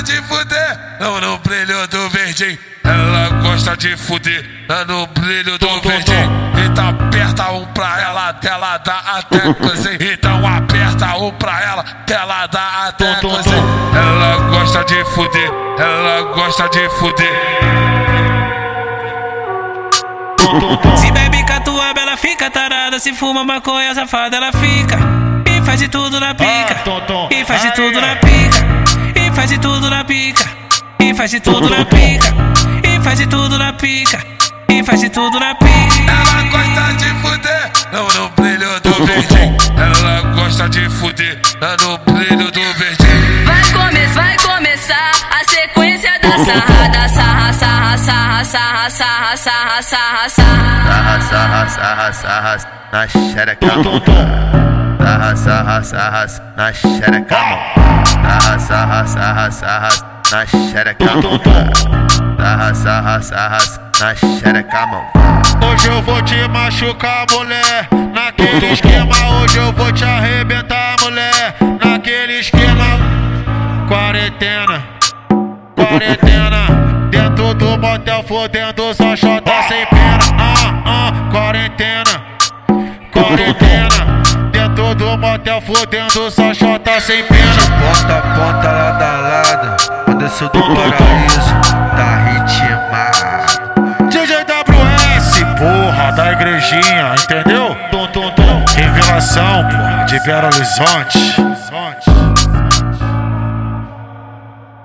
gosta de fuder, não no brilho do verdinho. Ela gosta de fuder, lá no brilho do verdinho. Então aperta um pra ela, que ela dá até cozinha. Então aperta um pra ela, que ela dá até cozinha. Ela gosta de fuder, ela gosta de fuder. Se bebe catuaba, ela fica tarada. Se fuma maconha, safada, ela fica. E faz de tudo na pica. E faz de tudo na pica. Pica. E faz de tudo na pica. E faz de tudo na pica. E faz de tudo na pica. Ela gosta de fuder, não no brilho do verdinho. Ela gosta de fuder, lá no brilho do verdinho. Vai começar, vai começar a sequência da sarrada, sarra, sarra, sarra, sarra, sarra, sarra, sarra, sarra. Sarra, sarra, sarra, sarra na xereca. Sarra, sarra, na xereca. Sarra, sarra, sarra, sarra na xereca. Sarra, sarra, sarra na xereca. Hoje eu vou te machucar, mulher. Naquele esquema, hoje eu vou te arrebentar, mulher. Naquele esquema, quarentena, quarentena. Dentro do motel, fodendo só chota sem pena. Ah, ah, quarentena. Motel, fodendo só chota sem pena. Ponta a ponta, lado a lado. Anderson do paraíso, tá ritmado. DJ WS, porra, da igrejinha, entendeu? Tum, tum, tum. Revelação, porra, de Belo Horizonte.